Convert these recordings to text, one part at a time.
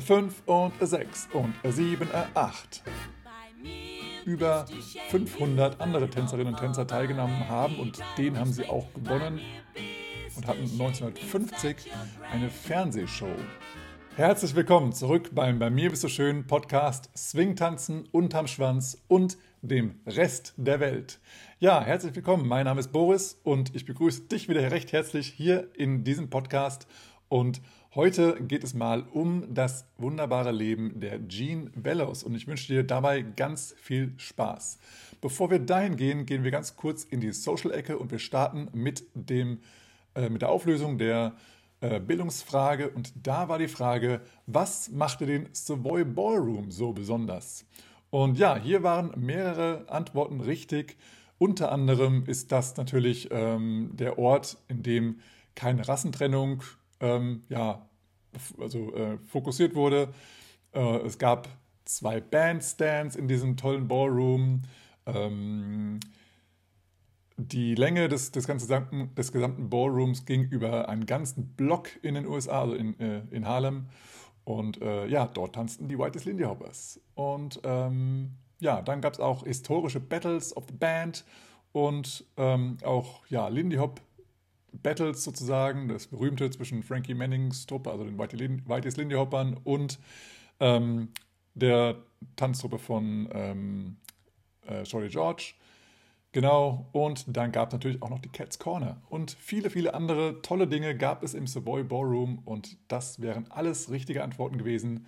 5 und 6 und 7, 8. Über 500 andere Tänzerinnen und Tänzer teilgenommen haben und den haben sie auch gewonnen und hatten 1950 eine Fernsehshow. Herzlich willkommen zurück beim Bei mir bist du schön Podcast Swingtanzen unterm Schwanz und dem Rest der Welt. Ja, herzlich willkommen. Mein Name ist Boris und ich begrüße dich wieder recht herzlich hier in diesem Podcast und Heute geht es mal um das wunderbare Leben der Jean Bellows und ich wünsche dir dabei ganz viel Spaß. Bevor wir dahin gehen, gehen wir ganz kurz in die Social-Ecke und wir starten mit, dem, äh, mit der Auflösung der äh, Bildungsfrage und da war die Frage, was machte den Savoy Ballroom so besonders? Und ja, hier waren mehrere Antworten richtig. Unter anderem ist das natürlich ähm, der Ort, in dem keine Rassentrennung ähm, ja, also, äh, fokussiert wurde. Äh, es gab zwei Bandstands in diesem tollen Ballroom. Ähm, die Länge des, des, ganzen, des gesamten Ballrooms ging über einen ganzen Block in den USA, also in, äh, in Harlem. Und äh, ja, dort tanzten die Whitest Lindy Hoppers. Und ähm, ja, dann gab es auch historische Battles of the Band und ähm, auch ja, Lindy Hop Battles sozusagen, das berühmte zwischen Frankie Mannings Truppe, also den Whitey's Lindy Hoppern und ähm, der Tanztruppe von ähm, äh, Shorty George. Genau, und dann gab es natürlich auch noch die Cats Corner. Und viele, viele andere tolle Dinge gab es im Savoy Ballroom und das wären alles richtige Antworten gewesen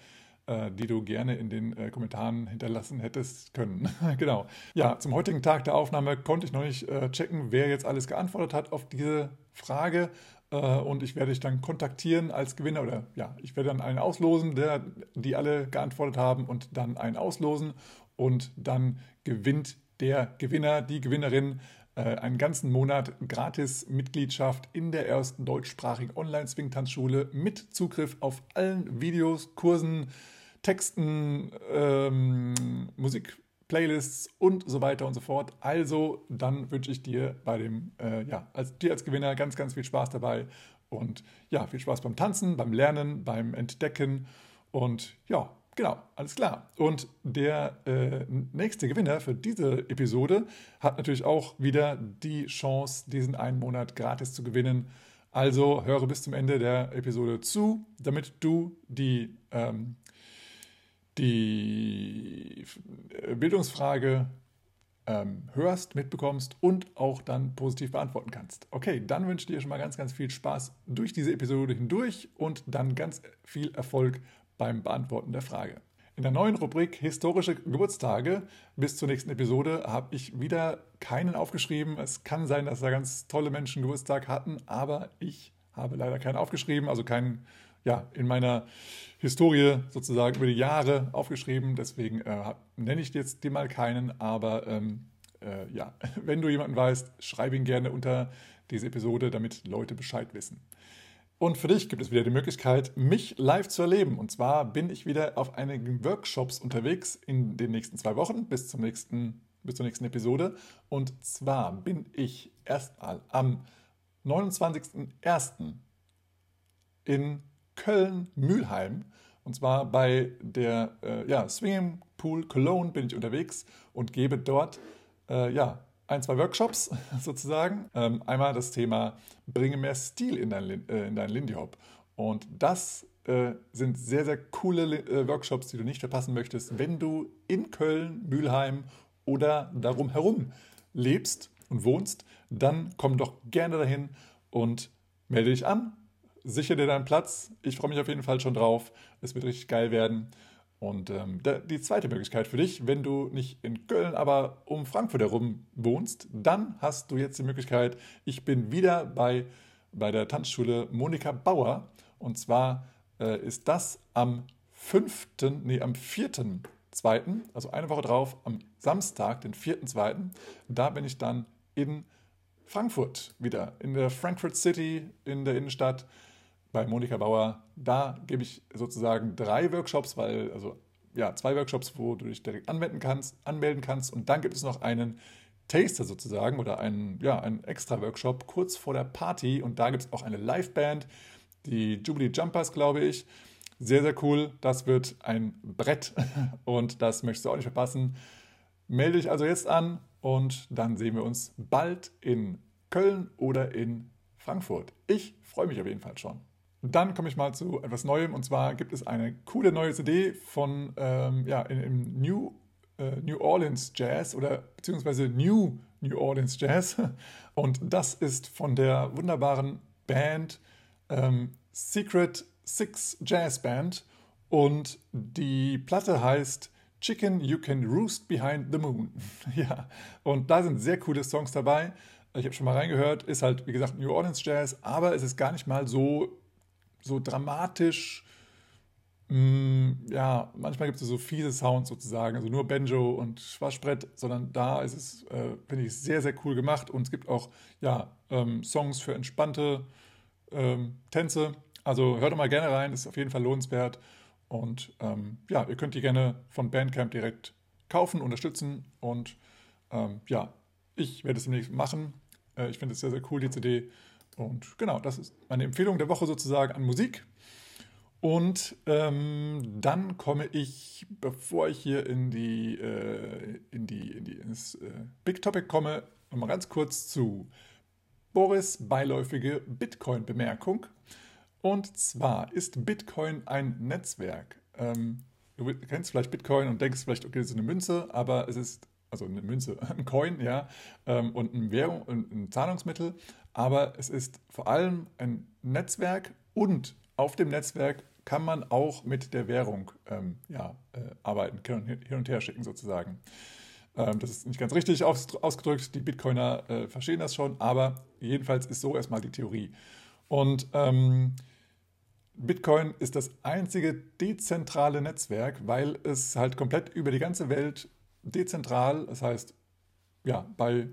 äh, die du gerne in den äh, Kommentaren hinterlassen hättest können. genau. Ja, zum heutigen Tag der Aufnahme konnte ich noch nicht äh, checken, wer jetzt alles geantwortet hat auf diese Frage. und ich werde dich dann kontaktieren als Gewinner oder ja, ich werde dann einen auslosen, der, die alle geantwortet haben und dann einen auslosen und dann gewinnt der Gewinner, die Gewinnerin einen ganzen Monat gratis Mitgliedschaft in der ersten deutschsprachigen Online-Swing-Tanzschule mit Zugriff auf allen Videos, Kursen, Texten, ähm, Musik, Playlists und so weiter und so fort. Also dann wünsche ich dir bei dem, äh, ja, als, dir als Gewinner ganz, ganz viel Spaß dabei und ja, viel Spaß beim Tanzen, beim Lernen, beim Entdecken und ja, genau, alles klar. Und der äh, nächste Gewinner für diese Episode hat natürlich auch wieder die Chance, diesen einen Monat gratis zu gewinnen. Also höre bis zum Ende der Episode zu, damit du die ähm, die Bildungsfrage ähm, hörst, mitbekommst und auch dann positiv beantworten kannst. Okay, dann wünsche ich dir schon mal ganz, ganz viel Spaß durch diese Episode hindurch und dann ganz viel Erfolg beim Beantworten der Frage. In der neuen Rubrik Historische Geburtstage bis zur nächsten Episode habe ich wieder keinen aufgeschrieben. Es kann sein, dass da ganz tolle Menschen Geburtstag hatten, aber ich habe leider keinen aufgeschrieben, also keinen ja, in meiner Historie sozusagen über die Jahre aufgeschrieben. Deswegen äh, nenne ich jetzt dir mal keinen, aber ähm, äh, ja, wenn du jemanden weißt, schreib ihn gerne unter diese Episode, damit Leute Bescheid wissen. Und für dich gibt es wieder die Möglichkeit, mich live zu erleben. Und zwar bin ich wieder auf einigen Workshops unterwegs in den nächsten zwei Wochen bis, zum nächsten, bis zur nächsten Episode. Und zwar bin ich erstmal am 29.01. in Köln-Mühlheim. Und zwar bei der äh, ja, Swinging Pool Cologne bin ich unterwegs und gebe dort äh, ja, ein, zwei Workshops sozusagen. Ähm, einmal das Thema Bringe mehr Stil in dein, äh, in dein Lindy Hop. Und das äh, sind sehr, sehr coole äh, Workshops, die du nicht verpassen möchtest, wenn du in Köln, Mülheim oder darum herum lebst und wohnst. Dann komm doch gerne dahin und melde dich an sicher dir deinen Platz. Ich freue mich auf jeden Fall schon drauf. Es wird richtig geil werden. Und ähm, die zweite Möglichkeit für dich, wenn du nicht in Köln, aber um Frankfurt herum wohnst, dann hast du jetzt die Möglichkeit, ich bin wieder bei, bei der Tanzschule Monika Bauer. Und zwar äh, ist das am 5., nee, am 4.2., also eine Woche drauf, am Samstag, den 4.2., da bin ich dann in Frankfurt wieder, in der Frankfurt City, in der Innenstadt bei Monika Bauer. Da gebe ich sozusagen drei Workshops, weil, also ja, zwei Workshops, wo du dich direkt anwenden kannst, anmelden kannst. Und dann gibt es noch einen Taster sozusagen oder einen, ja, einen extra Workshop kurz vor der Party. Und da gibt es auch eine Liveband, die Jubilee Jumpers, glaube ich. Sehr, sehr cool. Das wird ein Brett und das möchtest du auch nicht verpassen. Melde dich also jetzt an und dann sehen wir uns bald in Köln oder in Frankfurt. Ich freue mich auf jeden Fall schon. Dann komme ich mal zu etwas Neuem und zwar gibt es eine coole neue CD von ähm, ja, im New, äh, New Orleans Jazz oder beziehungsweise New New Orleans Jazz und das ist von der wunderbaren Band ähm, Secret Six Jazz Band und die Platte heißt Chicken You Can Roost Behind the Moon. ja, und da sind sehr coole Songs dabei. Ich habe schon mal reingehört, ist halt wie gesagt New Orleans Jazz, aber es ist gar nicht mal so so dramatisch. Mh, mm, ja, manchmal gibt es so fiese Sounds sozusagen, also nur Banjo und Schwarzbrett, sondern da ist es, äh, finde ich, sehr, sehr cool gemacht und es gibt auch ja, ähm, Songs für entspannte ähm, Tänze. Also hört doch mal gerne rein, ist auf jeden Fall lohnenswert. Und ähm, ja, ihr könnt die gerne von Bandcamp direkt kaufen, unterstützen. Und ähm, ja, ich werde es demnächst machen. Äh, ich finde es sehr, sehr cool, die CD. Und genau, das ist meine Empfehlung der Woche sozusagen an Musik. Und ähm, dann komme ich, bevor ich hier in die, äh, in die, in die ins äh, Big Topic komme, nochmal ganz kurz zu Boris beiläufige Bitcoin-Bemerkung. Und zwar ist Bitcoin ein Netzwerk. Ähm, du kennst vielleicht Bitcoin und denkst vielleicht, okay, das ist eine Münze, aber es ist also eine Münze, ein Coin, ja, ähm, und ein Währung, ein Zahlungsmittel, aber es ist vor allem ein Netzwerk und auf dem Netzwerk kann man auch mit der Währung ähm, ja, äh, arbeiten, hin und her schicken sozusagen. Ähm, das ist nicht ganz richtig aus, ausgedrückt, die Bitcoiner äh, verstehen das schon, aber jedenfalls ist so erstmal die Theorie. Und ähm, Bitcoin ist das einzige dezentrale Netzwerk, weil es halt komplett über die ganze Welt dezentral, das heißt ja, bei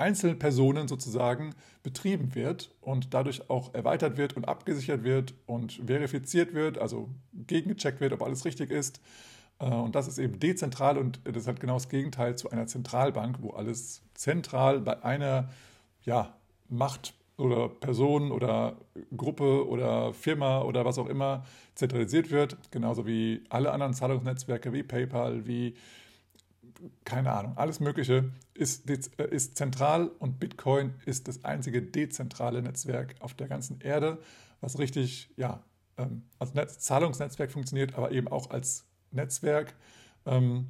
Einzelpersonen sozusagen betrieben wird und dadurch auch erweitert wird und abgesichert wird und verifiziert wird, also gegengecheckt wird, ob alles richtig ist. Äh, und das ist eben dezentral und das halt genau das Gegenteil zu einer Zentralbank, wo alles zentral bei einer ja, Macht oder Person oder Gruppe oder Firma oder was auch immer zentralisiert wird, genauso wie alle anderen Zahlungsnetzwerke wie PayPal, wie keine Ahnung, alles Mögliche ist, äh, ist zentral und Bitcoin ist das einzige dezentrale Netzwerk auf der ganzen Erde, was richtig, ja, ähm, als Netz Zahlungsnetzwerk funktioniert, aber eben auch als Netzwerk, ähm,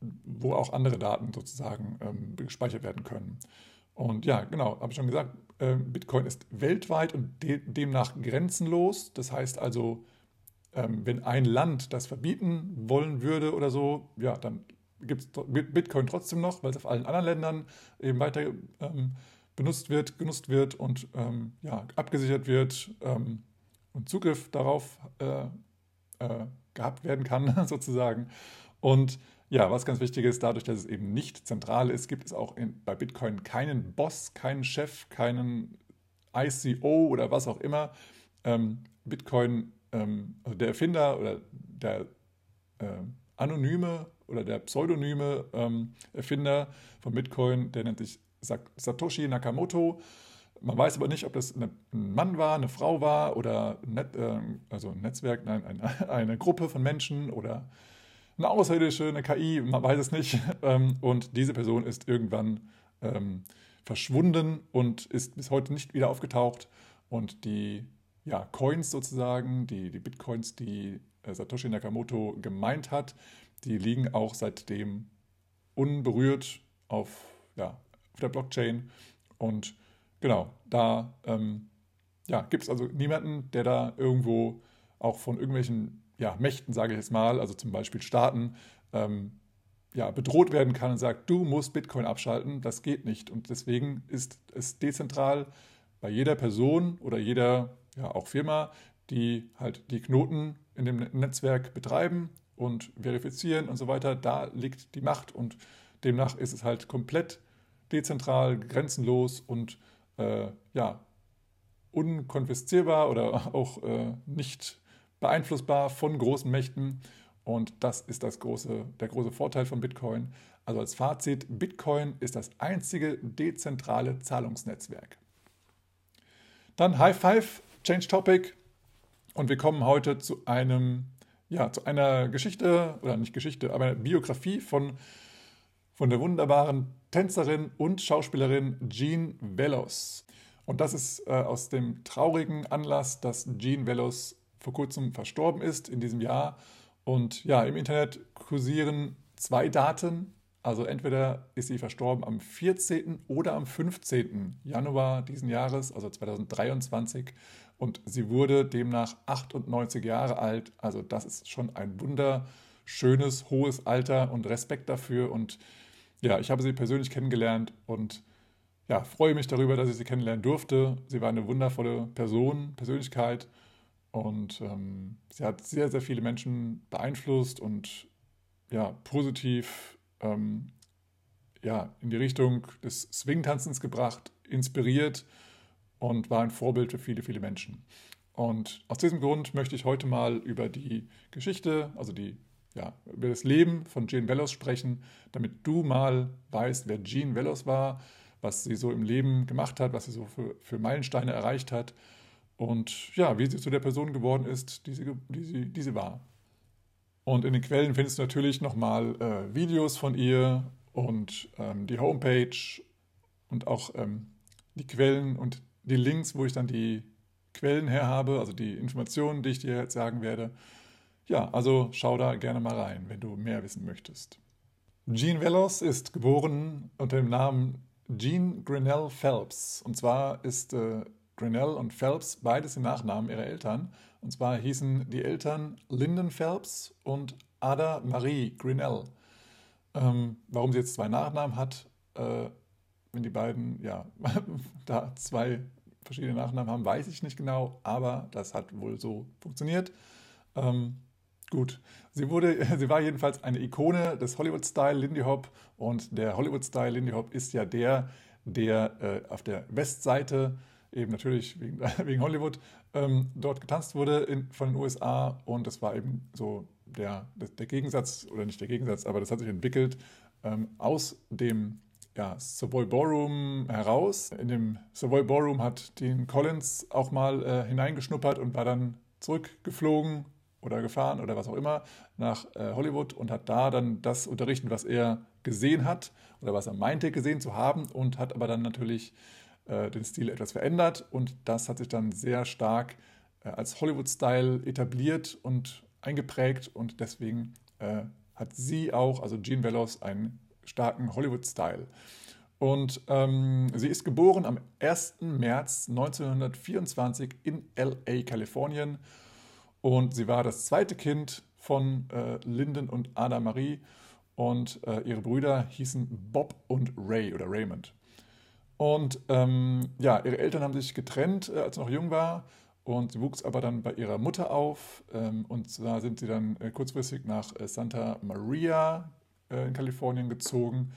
wo auch andere Daten sozusagen ähm, gespeichert werden können. Und ja, genau, habe ich schon gesagt, Bitcoin ist weltweit und demnach grenzenlos. Das heißt also, wenn ein Land das verbieten wollen würde oder so, ja, dann gibt es Bitcoin trotzdem noch, weil es auf allen anderen Ländern eben weiter ähm, benutzt wird, genutzt wird und ähm, ja, abgesichert wird ähm, und Zugriff darauf äh, äh, gehabt werden kann, sozusagen. Und ja, was ganz wichtig ist, dadurch, dass es eben nicht zentral ist, gibt es auch in, bei Bitcoin keinen Boss, keinen Chef, keinen ICO oder was auch immer. Ähm, Bitcoin, ähm, also der Erfinder oder der äh, anonyme oder der pseudonyme ähm, Erfinder von Bitcoin, der nennt sich Satoshi Nakamoto. Man weiß aber nicht, ob das ein Mann war, eine Frau war oder ein, Net, äh, also ein Netzwerk, nein, eine, eine, Gruppe von Menschen oder eine Außerirdische, eine KI, man weiß es nicht. Ähm, und diese Person ist irgendwann ähm, verschwunden und ist bis heute nicht wieder aufgetaucht. Und die ja, Coins sozusagen, die, die Bitcoins, die äh, Satoshi Nakamoto gemeint hat, die liegen auch seitdem unberührt auf, ja, auf der Blockchain. Und genau, da ähm, ja, gibt es also niemanden, der da irgendwo auch von irgendwelchen ja, Mächten, sage ich jetzt mal, also zum Beispiel Staaten, ähm, ja, bedroht werden kann und sagt, du musst Bitcoin abschalten, das geht nicht. Und deswegen ist es dezentral bei jeder Person oder jeder ja, auch Firma, die halt die Knoten in dem Netzwerk betreiben und verifizieren und so weiter, da liegt die Macht und demnach ist es halt komplett dezentral, grenzenlos und äh, ja, unkonfiszierbar oder auch äh, nicht beeinflussbar von großen Mächten. Und das ist das große, der große Vorteil von Bitcoin. Also als Fazit, Bitcoin ist das einzige dezentrale Zahlungsnetzwerk. Dann High Five, Change Topic. Und wir kommen heute zu einem, ja, zu einer Geschichte, oder nicht Geschichte, aber Biografie von, von der wunderbaren Tänzerin und Schauspielerin Jean Velos. Und das ist äh, aus dem traurigen Anlass, dass Jean Velos vor kurzem verstorben ist in diesem Jahr. Und ja, im Internet kursieren zwei Daten. Also entweder ist sie verstorben am 14. oder am 15. Januar diesen Jahres, also 2023. Und sie wurde demnach 98 Jahre alt. Also das ist schon ein wunderschönes, hohes Alter und Respekt dafür. Und ja, ich habe sie persönlich kennengelernt und ja, freue mich darüber, dass ich sie kennenlernen durfte. Sie war eine wundervolle Person, Persönlichkeit und ähm, sie hat sehr, sehr viele Menschen beeinflusst und ja, positiv ähm, ja, in die Richtung des Swing-Tanzens gebracht, inspiriert und war ein Vorbild für viele, viele Menschen. Und aus diesem Grund möchte ich heute mal über die Geschichte, also die, ja, über das Leben von Jean Velos sprechen, damit du mal weißt, wer Jean Velos war, was sie so im Leben gemacht hat, was sie so für, für Meilensteine erreicht hat und ja, wie sie zu der Person geworden ist, die sie, die sie, die sie war. Und in den Quellen findest du natürlich nochmal äh, Videos von ihr und ähm, die Homepage und auch ähm, die Quellen und die Links, wo ich dann die Quellen her habe, also die Informationen, die ich dir jetzt sagen werde. Ja, also schau da gerne mal rein, wenn du mehr wissen möchtest. Jean Velos ist geboren unter dem Namen Jean Grinnell Phelps. Und zwar ist äh, Grinnell und Phelps beides die Nachnamen ihrer Eltern. Und zwar hießen die Eltern Lyndon Phelps und Ada Marie Grinnell. Ähm, warum sie jetzt zwei Nachnamen hat, äh, wenn die beiden ja da zwei verschiedene Nachnamen haben, weiß ich nicht genau, aber das hat wohl so funktioniert. Ähm, gut, sie, wurde, sie war jedenfalls eine Ikone des Hollywood-Style Lindy Hop und der Hollywood-Style Lindy Hop ist ja der, der äh, auf der Westseite eben natürlich wegen, wegen Hollywood, ähm, dort getanzt wurde in, von den USA und das war eben so der, der Gegensatz, oder nicht der Gegensatz, aber das hat sich entwickelt ähm, aus dem ja, Savoy Ballroom heraus. In dem Savoy Ballroom hat Dean Collins auch mal äh, hineingeschnuppert und war dann zurückgeflogen oder gefahren oder was auch immer nach äh, Hollywood und hat da dann das unterrichtet, was er gesehen hat oder was er meinte gesehen zu haben und hat aber dann natürlich äh, den Stil etwas verändert und das hat sich dann sehr stark äh, als Hollywood-Style etabliert und eingeprägt und deswegen äh, hat sie auch, also Jean Velos, einen starken Hollywood-Style. Und ähm, sie ist geboren am 1. März 1924 in LA, Kalifornien. Und sie war das zweite Kind von äh, Lyndon und Ada Marie. Und äh, ihre Brüder hießen Bob und Ray oder Raymond. Und ähm, ja, ihre Eltern haben sich getrennt, äh, als sie noch jung war. Und sie wuchs aber dann bei ihrer Mutter auf. Ähm, und zwar sind sie dann äh, kurzfristig nach äh, Santa Maria in Kalifornien gezogen,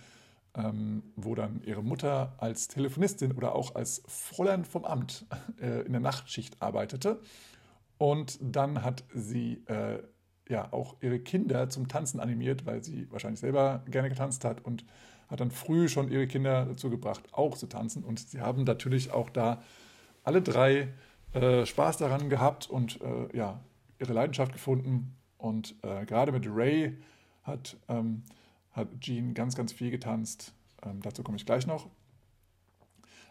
ähm, wo dann ihre Mutter als Telefonistin oder auch als Fräulein vom Amt äh, in der Nachtschicht arbeitete. Und dann hat sie äh, ja auch ihre Kinder zum Tanzen animiert, weil sie wahrscheinlich selber gerne getanzt hat und hat dann früh schon ihre Kinder dazu gebracht, auch zu tanzen. Und sie haben natürlich auch da alle drei äh, Spaß daran gehabt und äh, ja, ihre Leidenschaft gefunden. Und äh, gerade mit Ray hat, ähm, hat Jean ganz, ganz viel getanzt. Ähm, dazu komme ich gleich noch.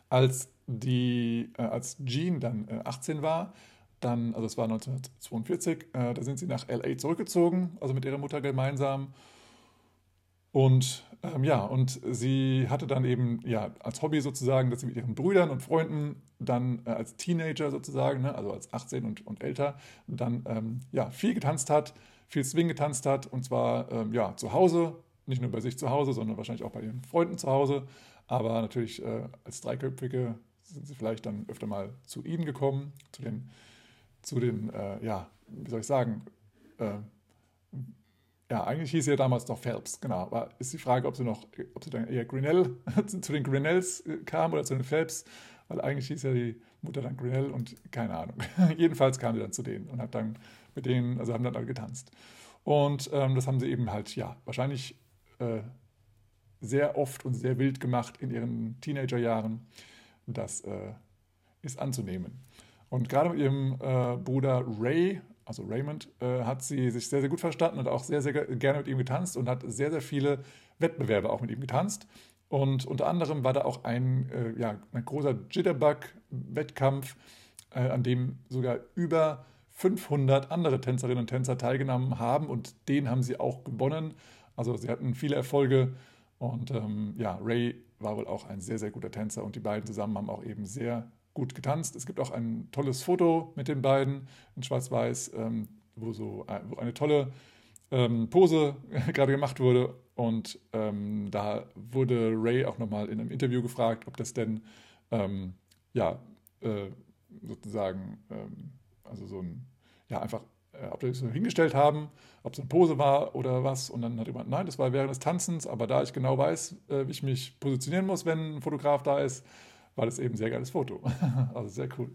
Als, die, äh, als Jean dann 18 äh, war, dann, also es war 1942, äh, da sind sie nach LA zurückgezogen, also mit ihrer Mutter gemeinsam. Und ähm, ja, und sie hatte dann eben ja als Hobby sozusagen, dass sie mit ihren Brüdern und Freunden dann äh, als Teenager sozusagen, ne, also als 18 und, und älter, dann ähm, ja viel getanzt hat, viel Swing getanzt hat und zwar ähm, ja zu Hause, nicht nur bei sich zu Hause, sondern wahrscheinlich auch bei ihren Freunden zu Hause. Aber natürlich äh, als Dreiköpfige sind sie vielleicht dann öfter mal zu ihnen gekommen, zu den, zu den äh, ja, wie soll ich sagen, äh, ja, eigentlich hieß sie ja damals noch Phelps, genau. Aber ist die Frage, ob sie noch, ob sie dann eher Grinnell, zu den Grinnells äh, kam oder zu den Phelps, weil eigentlich hieß ja die Mutter dann Grinnell und keine Ahnung. Jedenfalls kam sie dann zu denen und hat dann mit denen, also haben dann alle getanzt. Und ähm, das haben sie eben halt, ja, wahrscheinlich äh, sehr oft und sehr wild gemacht in ihren Teenagerjahren. Das äh, ist anzunehmen. Und gerade mit ihrem äh, Bruder Ray, also Raymond, äh, hat sie sich sehr, sehr gut verstanden und auch sehr, sehr gerne mit ihm getanzt und hat sehr, sehr viele Wettbewerbe auch mit ihm getanzt. Und unter anderem war da auch ein, äh, ja, ein großer Jitterbug-Wettkampf, an dem sogar über 500 andere Tänzerinnen und Tänzer teilgenommen haben und den haben sie auch gewonnen. Also sie hatten viele Erfolge und ähm, ja, Ray war wohl auch ein sehr, sehr guter Tänzer und die beiden zusammen haben auch eben sehr gut getanzt. Es gibt auch ein tolles Foto mit den beiden in Schwarz-Weiß, ähm, wo so äh, wo eine tolle ähm, Pose gerade gemacht wurde. Und ähm, da wurde Ray auch nochmal in einem Interview gefragt, ob das denn ähm, ja äh, sozusagen ähm, also so ein ja einfach ob die das hingestellt haben, ob es eine Pose war oder was. Und dann hat jemand, nein, das war während des Tanzens, aber da ich genau weiß, äh, wie ich mich positionieren muss, wenn ein Fotograf da ist, war das eben ein sehr geiles Foto. also sehr cool.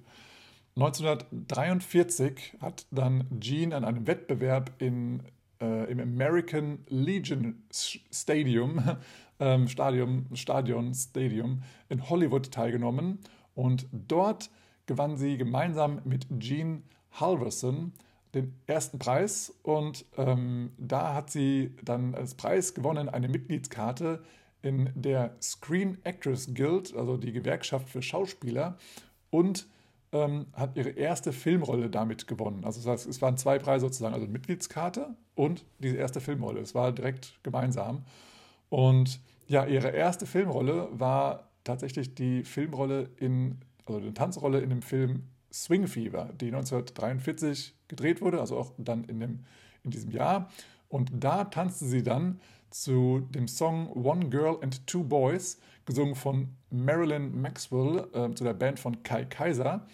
1943 hat dann Gene an einem Wettbewerb in, äh, im American Legion Stadium, ähm, Stadium, Stadion Stadium in Hollywood teilgenommen und dort gewann sie gemeinsam mit Gene Halverson den ersten Preis und ähm, da hat sie dann als Preis gewonnen eine Mitgliedskarte in der Screen Actors Guild, also die Gewerkschaft für Schauspieler, und ähm, hat ihre erste Filmrolle damit gewonnen. Also das heißt, es waren zwei Preise sozusagen, also Mitgliedskarte und diese erste Filmrolle. Es war direkt gemeinsam. Und ja, ihre erste Filmrolle war tatsächlich die Filmrolle in, also eine Tanzrolle in dem Film Swing Fever, die 1943 gedreht wurde, also auch dann in, dem, in diesem Jahr. Und da tanzte sie dann zu dem Song One Girl and Two Boys, gesungen von Marilyn Maxwell, äh, zu der Band von Kai Kaiser.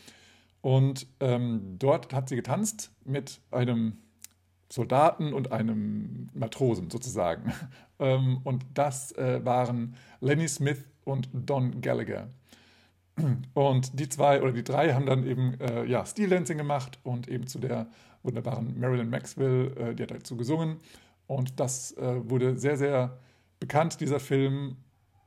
Und ähm, dort hat sie getanzt mit einem Soldaten und einem Matrosen sozusagen. ähm, und das äh, waren Lenny Smith und Don Gallagher. Und die zwei oder die drei haben dann eben äh, ja, Steel Dancing gemacht und eben zu der wunderbaren Marilyn Maxwell, äh, die hat dazu gesungen. Und das äh, wurde sehr, sehr bekannt, dieser Film,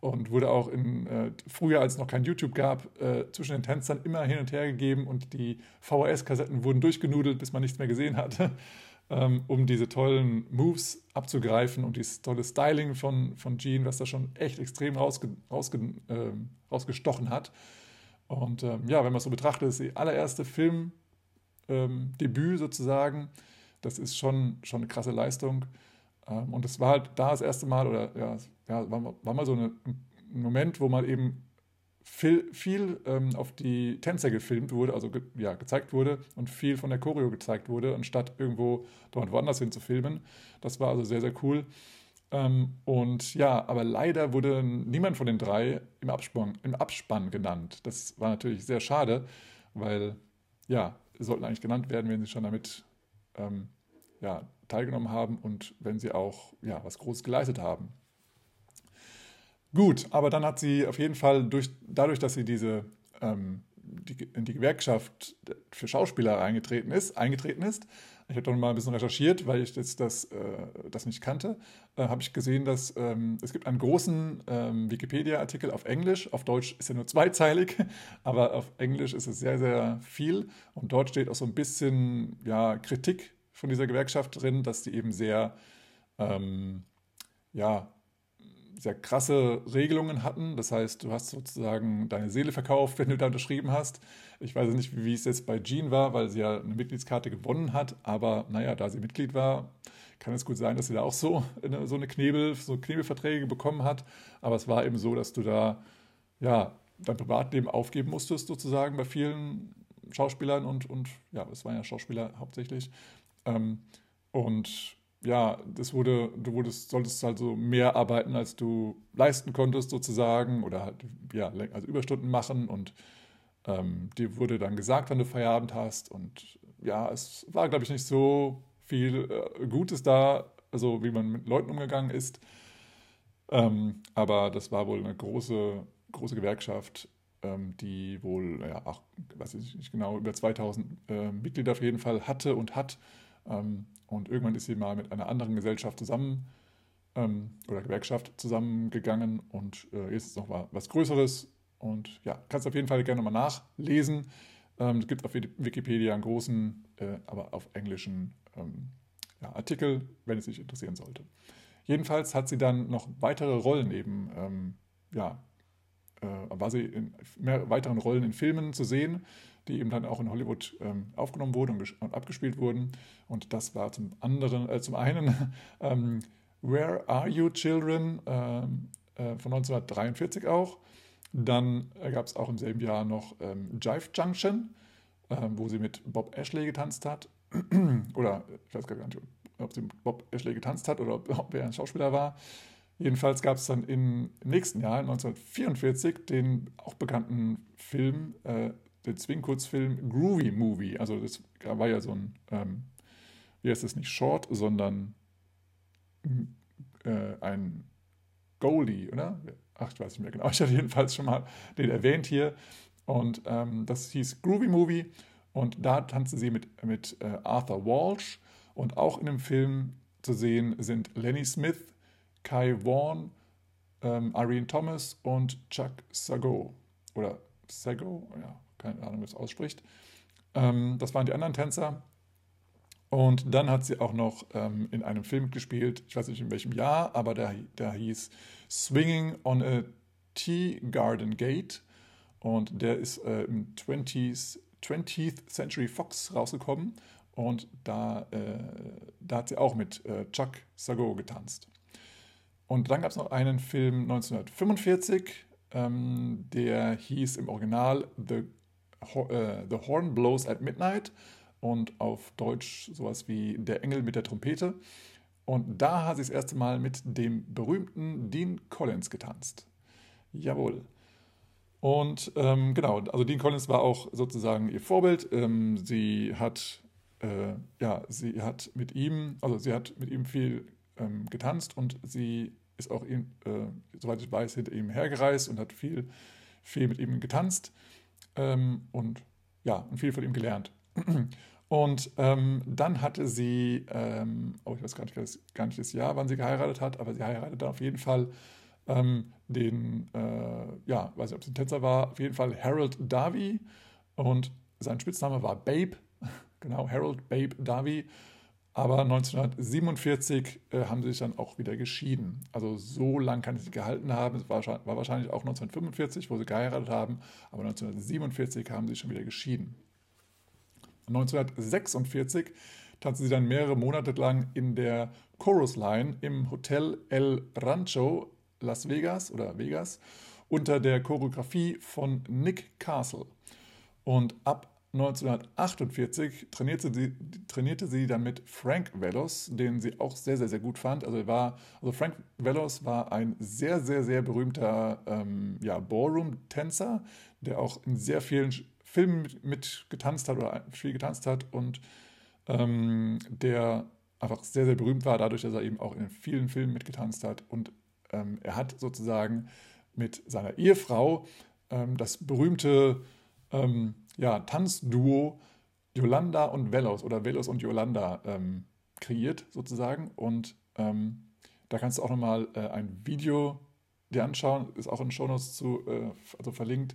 und wurde auch in, äh, früher, als es noch kein YouTube gab, äh, zwischen den Tänzern immer hin und her gegeben und die VHS-Kassetten wurden durchgenudelt, bis man nichts mehr gesehen hatte, ähm, um diese tollen Moves abzugreifen und dieses tolle Styling von, von Gene, was da schon echt extrem rausge, rausge, äh, rausgestochen hat. Und ähm, ja, wenn man es so betrachtet, ist die allererste Filmdebüt ähm, sozusagen. Das ist schon, schon eine krasse Leistung. Ähm, und es war halt da das erste Mal, oder ja, ja war, war mal so eine, ein Moment, wo mal eben viel, viel ähm, auf die Tänzer gefilmt wurde, also ge, ja, gezeigt wurde und viel von der Choreo gezeigt wurde, anstatt irgendwo dort woanders hin zu filmen. Das war also sehr, sehr cool. Ähm, und ja, aber leider wurde niemand von den drei im Abspann, im Abspann genannt. Das war natürlich sehr schade, weil ja, sie sollten eigentlich genannt werden, wenn sie schon damit ähm, ja, teilgenommen haben und wenn sie auch ja, was Großes geleistet haben. Gut, aber dann hat sie auf jeden Fall durch, dadurch, dass sie diese ähm, die, in die Gewerkschaft für Schauspieler eingetreten ist, eingetreten ist. Ich habe doch mal ein bisschen recherchiert, weil ich jetzt das, äh, das nicht kannte. Äh, habe ich gesehen, dass ähm, es gibt einen großen ähm, Wikipedia-Artikel auf Englisch. Auf Deutsch ist er nur zweizeilig, aber auf Englisch ist es sehr, sehr viel. Und dort steht auch so ein bisschen ja, Kritik von dieser Gewerkschaft drin, dass die eben sehr, ähm, ja, sehr krasse Regelungen hatten. Das heißt, du hast sozusagen deine Seele verkauft, wenn du da unterschrieben hast. Ich weiß nicht, wie es jetzt bei Jean war, weil sie ja eine Mitgliedskarte gewonnen hat. Aber naja, da sie Mitglied war, kann es gut sein, dass sie da auch so eine, so eine Knebel, so Knebelverträge bekommen hat. Aber es war eben so, dass du da ja dein Privatleben aufgeben musstest, sozusagen bei vielen Schauspielern und, und ja, es waren ja Schauspieler hauptsächlich. Ähm, und ja, das wurde, du wurdest, solltest halt so mehr arbeiten, als du leisten konntest, sozusagen, oder halt, ja, also Überstunden machen und ähm, dir wurde dann gesagt, wann du Feierabend hast. Und ja, es war, glaube ich, nicht so viel äh, Gutes da, also wie man mit Leuten umgegangen ist. Ähm, aber das war wohl eine große, große Gewerkschaft, ähm, die wohl, ja, ach, weiß ich nicht genau, über 2000 äh, Mitglieder auf jeden Fall hatte und hat. Ähm, und irgendwann ist sie mal mit einer anderen Gesellschaft zusammen ähm, oder Gewerkschaft zusammengegangen und äh, jetzt ist noch mal was Größeres. Und ja, kannst auf jeden Fall gerne mal nachlesen. Ähm, es gibt auf Wikipedia einen großen, äh, aber auf englischen Artikel, wenn es sich interessieren sollte. Jedenfalls hat sie dann noch weitere Rollen eben, ja, äh, war sie in mehr weiteren Rollen in Filmen zu sehen, die eben dann auch in Hollywood ähm, aufgenommen wurden und, und, abgespielt wurden. Und das war zum anderen, äh, zum einen ähm, Where Are You Children ähm, äh, von 1943 auch. Dann gab es auch im selben Jahr noch ähm, Jive Junction, ähm, wo sie mit Bob Ashley getanzt hat. oder ich weiß gar nicht, ob sie mit Bob Ashley getanzt hat oder ob, ob er ein Schauspieler war. Jedenfalls gab es dann im nächsten Jahr, 1944, den auch bekannten Film, äh, den Swing-Kurzfilm Groovy Movie. Also das war ja so ein, ähm, wie heißt das nicht, Short, sondern äh, ein Goldie, oder? Ach, ich weiß nicht mehr genau. Ich hatte jedenfalls schon mal den erwähnt hier. Und ähm, das hieß Groovy Movie. Und da tanzte sie mit, mit äh, Arthur Walsh. Und auch in dem Film zu sehen sind Lenny Smith, Kai Vaughan, ähm, Irene Thomas und Chuck Sago. Oder Sago, ja, keine Ahnung, wie es ausspricht. Ähm, das waren die anderen Tänzer. Und dann hat sie auch noch ähm, in einem Film gespielt, ich weiß nicht in welchem Jahr, aber der, der hieß Swinging on a Tea Garden Gate. Und der ist äh, im 20th, 20th Century Fox rausgekommen. Und da, äh, da hat sie auch mit äh, Chuck Sago getanzt. Und dann gab es noch einen Film 1945, ähm, der hieß im Original The, The Horn Blows at Midnight und auf Deutsch sowas wie Der Engel mit der Trompete. Und da hat sie das erste Mal mit dem berühmten Dean Collins getanzt. Jawohl. Und ähm, genau, also Dean Collins war auch sozusagen ihr Vorbild. Ähm, sie hat, äh, ja, sie hat mit ihm, also sie hat mit ihm viel ähm, getanzt und sie ist auch, ihm, äh, soweit ich weiß, hinter ihm hergereist und hat viel, viel mit ihm getanzt ähm, und ja, und viel von ihm gelernt. Und ähm, dann hatte sie, ähm, oh, ich weiß gar nicht, gar nicht das Jahr, wann sie geheiratet hat, aber sie heiratet dann auf jeden Fall ähm, den, äh, ja, weiß nicht, ob es ein Tänzer war, auf jeden Fall Harold Davy und sein Spitzname war Babe, genau, Harold Babe Davy. Aber 1947 äh, haben sie sich dann auch wieder geschieden. Also so lang kann sie gehalten haben. Es war, war wahrscheinlich auch 1945, wo sie geheiratet haben, aber 1947 haben sie schon wieder geschieden. 1946 tanzte sie dann mehrere Monate lang in der Chorus Line im Hotel El Rancho Las Vegas oder Vegas unter der Choreografie von Nick Castle. Und ab 1948 trainierte sie, trainierte sie dann mit Frank Velos, den sie auch sehr, sehr, sehr gut fand. Also, war, also Frank Velos war ein sehr, sehr, sehr berühmter ähm, ja, Ballroom-Tänzer, der auch in sehr vielen Filmen mitgetanzt hat oder viel getanzt hat und ähm, der einfach sehr, sehr berühmt war, dadurch, dass er eben auch in vielen Filmen mitgetanzt hat. Und ähm, er hat sozusagen mit seiner Ehefrau ähm, das berühmte ähm, ja, Tanzduo Yolanda und Velos oder Velos und Yolanda ähm, kreiert, sozusagen. Und ähm, da kannst du auch nochmal äh, ein Video dir anschauen, ist auch in Shownotes zu, äh, also verlinkt,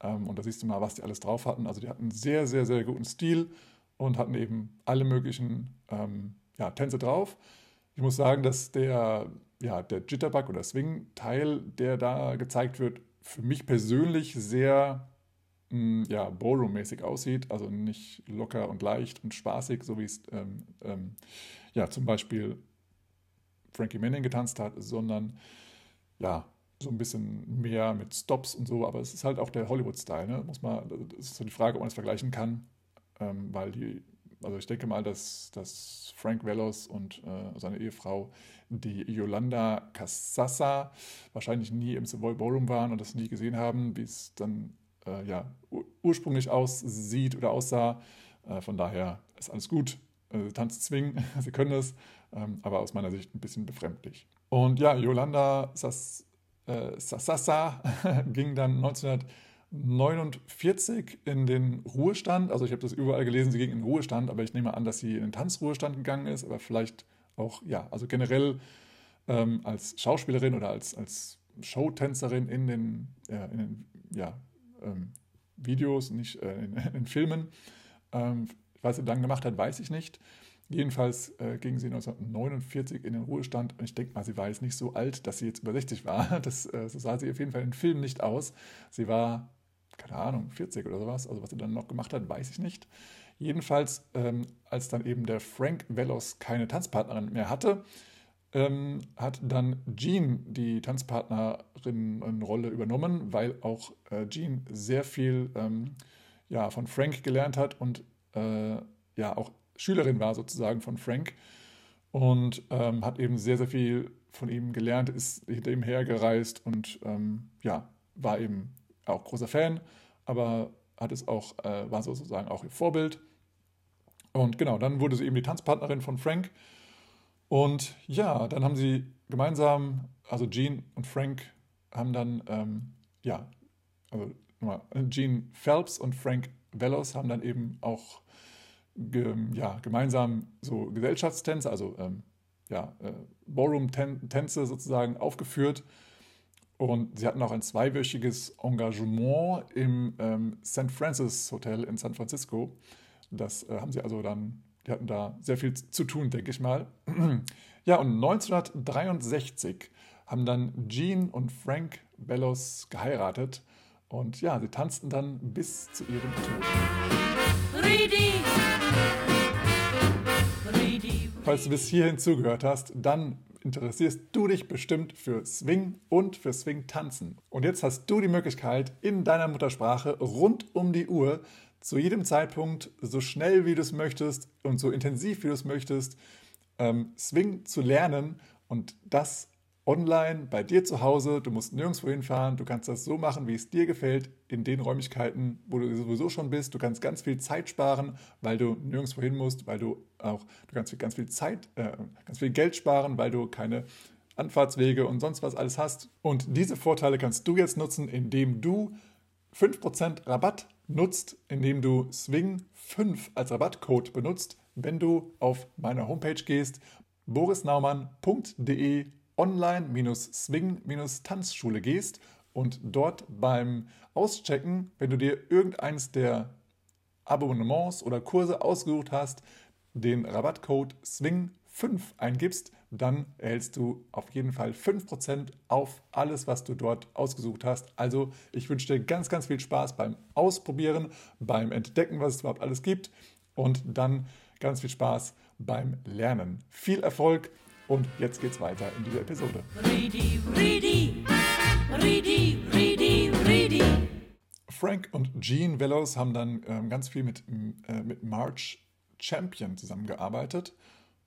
ähm, und da siehst du mal, was die alles drauf hatten. Also die hatten sehr, sehr, sehr guten Stil und hatten eben alle möglichen ähm, ja, Tänze drauf. Ich muss sagen, dass der, ja, der Jitterbug oder Swing-Teil, der da gezeigt wird, für mich persönlich sehr ja, Ballroom-mäßig aussieht. Also nicht locker und leicht und spaßig, so wie es ähm, ähm, ja, zum Beispiel Frankie Manning getanzt hat, sondern ja, so ein bisschen mehr mit Stops und so, aber es ist halt auch der Hollywood-Style, ne? Muss man, das ist so die Frage, ob man es vergleichen kann, ähm, weil die, also ich denke mal, dass, dass Frank Velos und äh, seine Ehefrau, die Yolanda Casassa, wahrscheinlich nie im Savoy Ballroom waren und das nie gesehen haben, wie es dann äh, ja, ursprünglich aussieht oder aussah. Äh, von daher ist alles gut. Äh, Tanz zwingen, sie können es, ähm, aber aus meiner Sicht ein bisschen befremdlich. Und ja, Yolanda Sass äh, Sasasa ging dann 1949 in den Ruhestand. Also ich habe das überall gelesen, sie ging in den Ruhestand, aber ich nehme an, dass sie in den Tanzruhestand gegangen ist, aber vielleicht auch, ja, also generell ähm, als Schauspielerin oder als, als Showtänzerin in den, ja, in den ja, ähm, Videos, nicht äh, in, in, Filmen. Ähm, was sie dann gemacht hat, weiß ich nicht. Jedenfalls äh, ging sie 1949 in den Ruhestand und ich denke mal, sie war jetzt nicht so alt, dass sie jetzt über 60 war. Das, äh, so sah sie auf jeden Fall in Filmen nicht aus. Sie war, keine Ahnung, 40 oder sowas. Also was sie dann noch gemacht hat, weiß ich nicht. Jedenfalls, ähm, als dann eben der Frank Velos keine Tanzpartnerin mehr hatte, ähm, hat dann Jean die Tanzpartnerin-Rolle übernommen, weil auch äh, Jean sehr viel ähm, ja, von Frank gelernt hat und äh, ja auch Schülerin war sozusagen von Frank und ähm, hat eben sehr, sehr viel von ihm gelernt, ist hinter ihm hergereist und ähm, ja, war eben auch großer Fan, aber hat es auch, äh, war sozusagen auch ihr Vorbild. Und genau, dann wurde sie eben die Tanzpartnerin von Frank. Und ja, dann haben sie gemeinsam, also Gene und Frank haben dann, ähm, ja, also Gene Phelps und Frank Velos haben dann eben auch ge, ja, gemeinsam so Gesellschaftstänze, also ähm, ja, äh, Ballroom-Tänze sozusagen aufgeführt. Und sie hatten auch ein zweiwöchiges Engagement im ähm, St. Francis Hotel in San Francisco. Das äh, haben sie also dann, die hatten da sehr viel zu tun, denke ich mal. ja, und 1963 haben dann Jean und Frank Bellows geheiratet. Und ja, sie tanzten dann bis zu ihrem Tod. Ridi. Falls du bis hierhin zugehört hast, dann interessierst du dich bestimmt für Swing und für Swing-Tanzen. Und jetzt hast du die Möglichkeit, in deiner Muttersprache rund um die Uhr, zu jedem Zeitpunkt, so schnell wie du es möchtest und so intensiv wie du es möchtest, ähm, Swing zu lernen und das online bei dir zu Hause. Du musst nirgendwo hinfahren. Du kannst das so machen, wie es dir gefällt, in den Räumlichkeiten, wo du sowieso schon bist. Du kannst ganz viel Zeit sparen, weil du nirgendwo hin musst, weil du auch, du kannst ganz viel Zeit, äh, ganz viel Geld sparen, weil du keine Anfahrtswege und sonst was alles hast. Und diese Vorteile kannst du jetzt nutzen, indem du 5% Rabatt nutzt, indem du Swing5 als Rabattcode benutzt, wenn du auf meine Homepage gehst, borisnaumann.de online-swing-tanzschule gehst und dort beim Auschecken, wenn du dir irgendeines der Abonnements oder Kurse ausgesucht hast, den Rabattcode SWING5 eingibst, dann erhältst du auf jeden Fall 5% auf alles, was du dort ausgesucht hast. Also ich wünsche dir ganz, ganz viel Spaß beim Ausprobieren, beim Entdecken, was es überhaupt alles gibt und dann ganz viel Spaß beim Lernen. Viel Erfolg und jetzt geht's weiter in dieser Episode. Ready, ready, ready, ready, ready. Frank und Gene Velos haben dann ähm, ganz viel mit, äh, mit March Champion zusammengearbeitet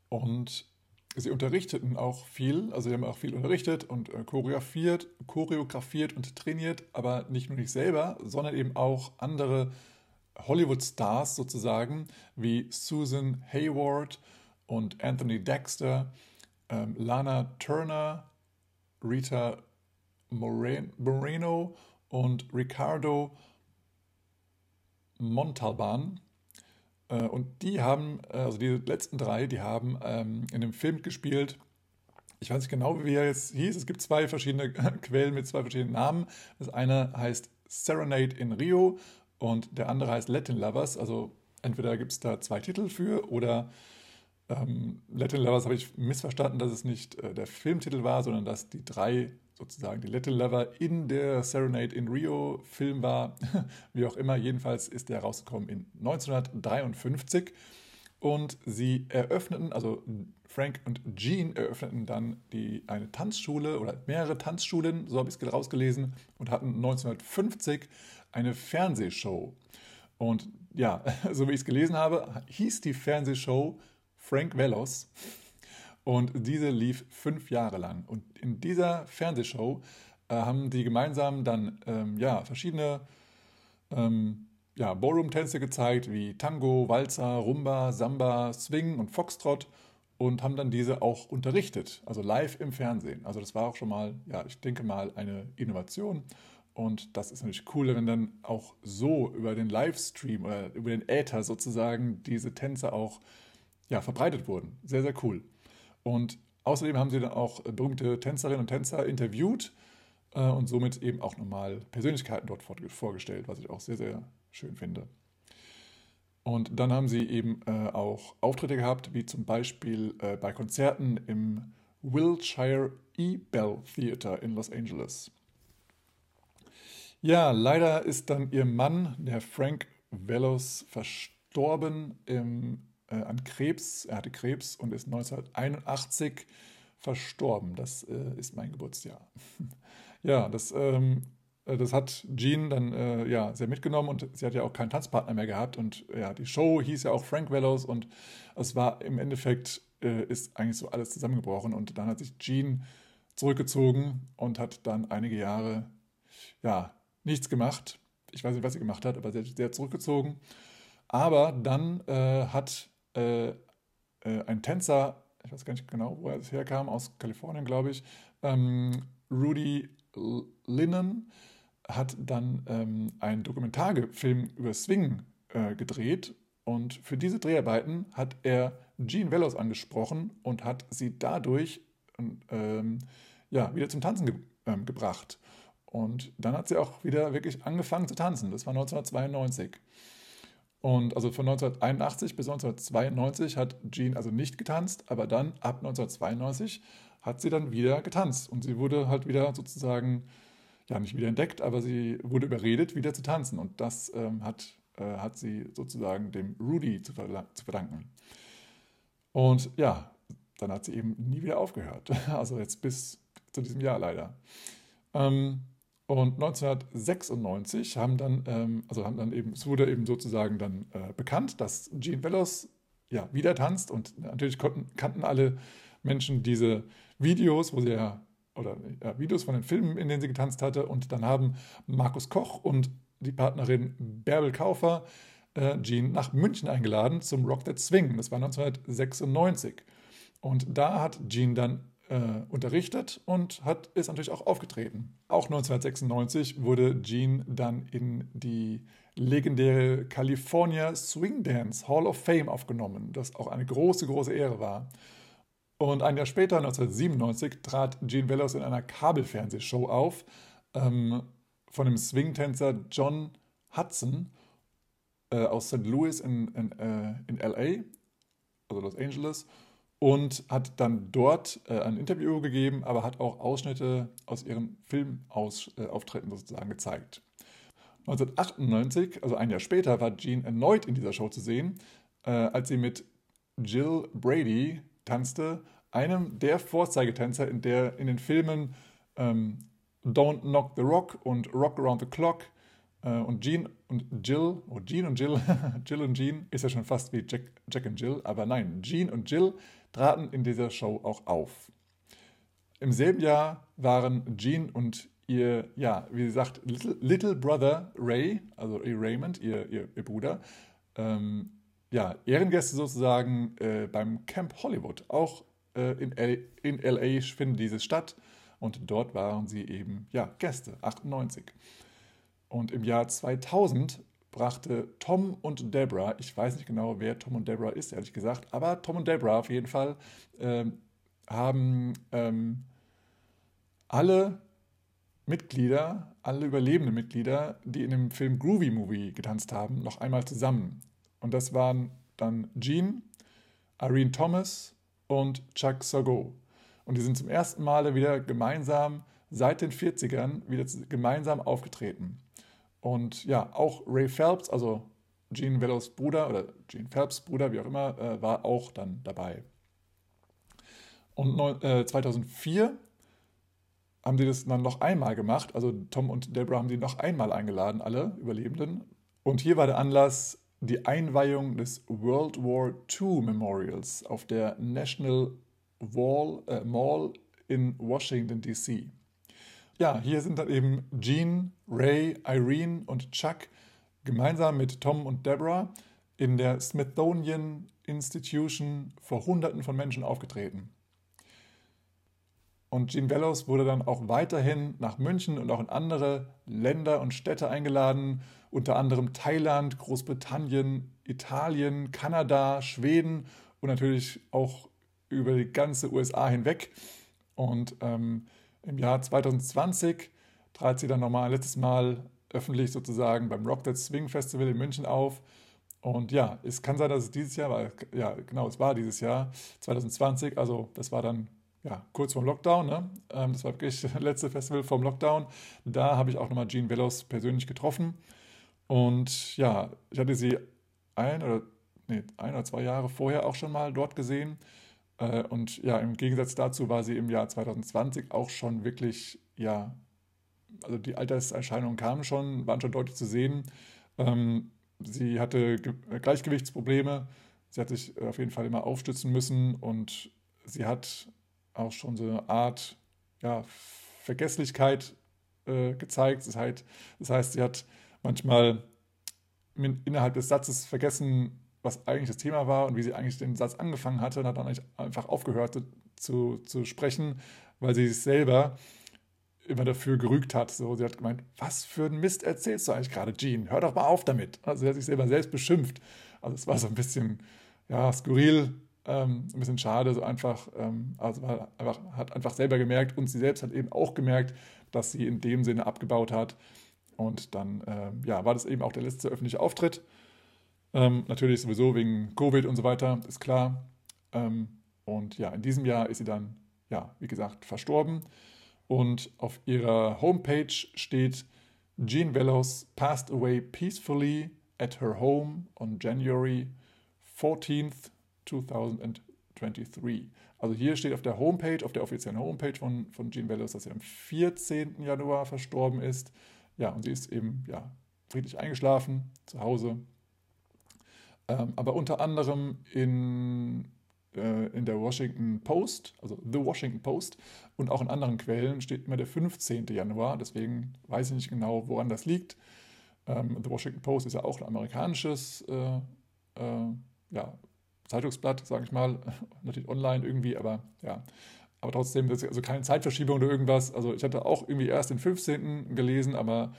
und sie unterrichteten auch viel, also sie haben auch viel unterrichtet und äh, choreografiert, choreografiert und trainiert, aber nicht nur nicht selber, sondern eben auch andere Hollywood-Stars sozusagen, wie Susan Hayward und Anthony Dexter ähm, Lana Turner, Rita Moreno und Ricardo Montalban. Äh, und die haben, äh, also die letzten drei, die haben ähm, in dem Film gespielt. Ich weiß nicht genau, wie er jetzt hieß. Es gibt zwei verschiedene Quellen mit zwei verschiedenen Namen. Das eine heißt Serenade in Rio und der andere heißt Latin Lovers. Also entweder gibt es da zwei Titel für oder ähm, Latin Lovers habe ich missverstanden, dass es nicht äh, der Filmtitel war, sondern dass die drei sozusagen die Latin Lover in der Serenade in Rio Film war. Wie auch immer, jedenfalls ist der rausgekommen in 1953 und sie eröffneten, also Frank und Jean eröffneten dann die, eine Tanzschule oder mehrere Tanzschulen, so habe ich es rausgelesen, und hatten 1950 eine Fernsehshow. Und ja, so wie ich es gelesen habe, hieß die Fernsehshow Frank Velos. Und diese lief fünf Jahre lang. Und in dieser Fernsehshow äh, haben die gemeinsam dann ähm, ja, verschiedene ähm, ja, Ballroom-Tänze gezeigt, wie Tango, Walzer, Rumba, Samba, Swing und Foxtrot und haben dann diese auch unterrichtet, also live im Fernsehen. Also das war auch schon mal, ja, ich denke mal, eine Innovation. Und das ist natürlich cool, wenn dann auch so über den Livestream oder über den Äther sozusagen diese Tänze auch ja, verbreitet wurden. Sehr, sehr cool. Und außerdem haben sie dann auch berühmte Tänzerinnen und Tänzer interviewt äh, und somit eben auch nochmal Persönlichkeiten dort vorgestellt, was ich auch sehr, sehr schön finde. Und dann haben sie eben äh, auch Auftritte gehabt, wie zum Beispiel äh, bei Konzerten im Wilshire E. Bell Theater in Los Angeles. Ja, leider ist dann ihr Mann, der Frank Velos, verstorben im, äh, an Krebs. Er hatte Krebs und ist 1981 verstorben. Das äh, ist mein Geburtsjahr. ja, das, ähm, äh, das hat Jean dann äh, ja, sehr mitgenommen und sie hat ja auch keinen Tanzpartner mehr gehabt. Und ja, die Show hieß ja auch Frank Velos und es war im Endeffekt äh, ist eigentlich so alles zusammengebrochen. Und dann hat sich Jean zurückgezogen und hat dann einige Jahre ja, nichts gemacht. Ich weiß nicht, was sie gemacht hat, aber sie hat sehr zurückgezogen. Aber dann äh, hat äh, äh, ein Tänzer, ich weiß gar nicht genau, wo er herkam, aus Kalifornien, glaube ich, ähm, Rudy Linnen, hat dann ähm, einen Dokumentarfilm über Swing äh, gedreht. Und für diese Dreharbeiten hat er Jean Velos angesprochen und hat sie dadurch ähm, ja, wieder zum Tanzen ge ähm, gebracht. Und dann hat sie auch wieder wirklich angefangen zu tanzen. Das war 1992. Und also von 1981 bis 1992 hat Jean also nicht getanzt, aber dann ab 1992 hat sie dann wieder getanzt. Und sie wurde halt wieder sozusagen, ja nicht wieder entdeckt, aber sie wurde überredet, wieder zu tanzen. Und das ähm, hat, äh, hat sie sozusagen dem Rudy zu, zu verdanken. Und ja, dann hat sie eben nie wieder aufgehört. Also jetzt bis zu diesem Jahr leider. Ähm, und 1996 haben dann, ähm, also haben dann eben, es wurde eben sozusagen dann äh, bekannt, dass Gene Velos ja wieder tanzt und natürlich konnten, kannten alle Menschen diese Videos, wo sie ja, oder ja, Videos von den Filmen, in denen sie getanzt hatte. Und dann haben Markus Koch und die Partnerin Bärbel Kaufer äh, Gene nach München eingeladen zum Rock That Swing. Das war 1996. Und da hat Gene dann äh, unterrichtet und hat, ist natürlich auch aufgetreten. Auch 1996 wurde Gene dann in die legendäre California Swing Dance Hall of Fame aufgenommen, das auch eine große, große Ehre war. Und ein Jahr später, 1997, trat Gene Velos in einer Kabelfernsehshow auf ähm, von dem Swing-Tänzer John Hudson äh, aus St. Louis in, in, äh, in LA, also Los Angeles und hat dann dort äh, ein Interview gegeben, aber hat auch Ausschnitte aus ihren Filmauftritten sozusagen gezeigt. 1998, also ein Jahr später, war Jean erneut in dieser Show zu sehen, äh, als sie mit Jill Brady tanzte, einem der Vorzeigetänzer in, der, in den Filmen ähm, Don't Knock the Rock und Rock Around the Clock. Äh, und Jean und Jill, oh Jean und Jill, Jill und Jean ist ja schon fast wie Jack, Jack und Jill, aber nein, Jean und Jill traten in dieser Show auch auf. Im selben Jahr waren Jean und ihr, ja, wie gesagt, Little, Little Brother Ray, also Ray Raymond, ihr, ihr, ihr Bruder, ähm, ja, Ehrengäste sozusagen äh, beim Camp Hollywood. Auch äh, in, L in LA findet dieses statt und dort waren sie eben, ja, Gäste, 98. Und im Jahr 2000 brachte Tom und Deborah, ich weiß nicht genau, wer Tom und Deborah ist, ehrlich gesagt, aber Tom und Deborah auf jeden Fall ähm, haben ähm, alle Mitglieder, alle überlebenden Mitglieder, die in dem Film Groovy Movie getanzt haben, noch einmal zusammen. Und das waren dann Gene, Irene Thomas und Chuck Sago. Und die sind zum ersten Mal wieder gemeinsam seit den 40ern wieder gemeinsam aufgetreten. Und ja, auch Ray Phelps, also Gene Velos Bruder oder Gene Phelps Bruder, wie auch immer, äh, war auch dann dabei. Und äh, 2004 haben die das dann noch einmal gemacht. Also Tom und Deborah haben die noch einmal eingeladen, alle Überlebenden. Und hier war der Anlass die Einweihung des World War II Memorials auf der National Wall, äh, Mall in Washington, D.C ja, hier sind dann eben Gene, Ray, Irene und Chuck gemeinsam mit Tom und Deborah in der Smithsonian Institution vor Hunderten von Menschen aufgetreten. Und Gene Bellows wurde dann auch weiterhin nach München und auch in andere Länder und Städte eingeladen, unter anderem Thailand, Großbritannien, Italien, Kanada, Schweden und natürlich auch über die ganze USA hinweg. Und ähm, im Jahr 2020 trat sie dann nochmal letztes Mal öffentlich sozusagen beim Rock That Swing Festival in München auf. Und ja, es kann sein, dass es dieses Jahr war. Ja, genau, es war dieses Jahr, 2020. Also, das war dann ja, kurz vorm Lockdown. Ne? Ähm, das war wirklich das letzte Festival vorm Lockdown. Da habe ich auch nochmal Jean Velos persönlich getroffen. Und ja, ich hatte sie ein oder, nee, ein oder zwei Jahre vorher auch schon mal dort gesehen. Äh, und ja, im Gegensatz dazu war sie im Jahr 2020 auch schon wirklich, ja, also die Alterserscheinungen kamen schon, waren schon deutlich zu sehen. Ähm, sie hatte Gleichgewichtsprobleme. Sie hat sich auf jeden Fall immer aufstützen müssen und sie hat auch schon so eine Art ja, Vergesslichkeit äh, gezeigt. Das heißt, das heißt, sie hat manchmal innerhalb des Satzes vergessen, was eigentlich das Thema war und wie sie eigentlich den Satz angefangen hatte und hat dann einfach aufgehört zu, zu sprechen, weil sie sich selber immer dafür gerügt hat. So, sie hat gemeint, was für ein Mist erzählst du eigentlich gerade, Jean? Hör doch mal auf damit. Also sie hat sich selber selbst beschimpft. Also es war so ein bisschen ja, skurril, ähm, ein bisschen schade, so einfach, ähm, also einfach, hat einfach selber gemerkt und sie selbst hat eben auch gemerkt, dass sie in dem Sinne abgebaut hat. Und dann ähm, ja, war das eben auch der letzte öffentliche Auftritt. Ähm, natürlich sowieso wegen Covid und so weiter, ist klar. Ähm, und ja, in diesem Jahr ist sie dann, ja, wie gesagt, verstorben. Und auf ihrer Homepage steht, Jean Velos passed away peacefully at her home on January 14th, 2023. Also hier steht auf der Homepage, auf der offiziellen Homepage von, von Jean Bellows, dass sie am 14. Januar verstorben ist. Ja, und sie ist eben ja, friedlich eingeschlafen zu Hause. Ähm, aber unter anderem in, äh, in der Washington Post, also The Washington Post und auch in anderen Quellen steht immer der 15. Januar. Deswegen weiß ich nicht genau, woran das liegt. Ähm, The Washington Post ist ja auch ein amerikanisches äh, äh, ja, Zeitungsblatt, sage ich mal, natürlich online irgendwie, aber ja. Aber trotzdem, also keine Zeitverschiebung oder irgendwas. Also ich hatte auch irgendwie erst den 15. gelesen, aber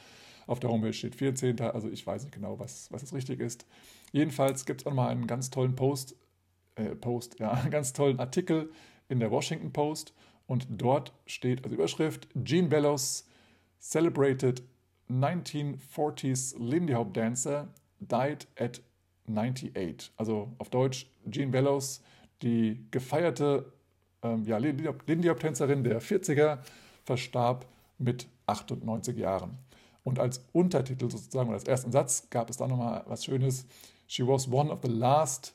auf der Homepage steht 14. Also ich weiß nicht genau, was, was jetzt richtig ist. Jedenfalls gibt es auch mal einen ganz tollen Post, äh, Post, ja, einen ganz tollen Artikel in der Washington Post und dort steht als Überschrift Gene Bellows celebrated 1940s Lindy Hop dancer died at 98. Also auf Deutsch Jean Bellows, die gefeierte ähm, ja, Lindy Hop-Tänzerin der 40er, verstarb mit 98 Jahren. Und als Untertitel sozusagen, oder als ersten Satz, gab es da nochmal was Schönes. She was one of the last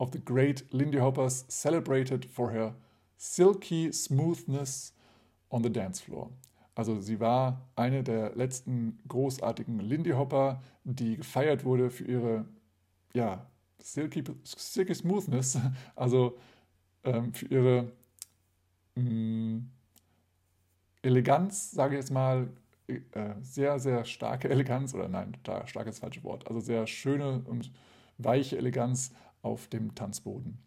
of the great Lindy Hoppers celebrated for her silky smoothness on the dance floor. Also sie war eine der letzten großartigen Lindy Hopper, die gefeiert wurde für ihre ja, Silky, Silky Smoothness, also ähm, für ihre mh, mm, Eleganz, sage ich jetzt mal, äh, sehr, sehr starke Eleganz, oder nein, da stark ist falsche Wort, also sehr schöne und weiche Eleganz auf dem Tanzboden.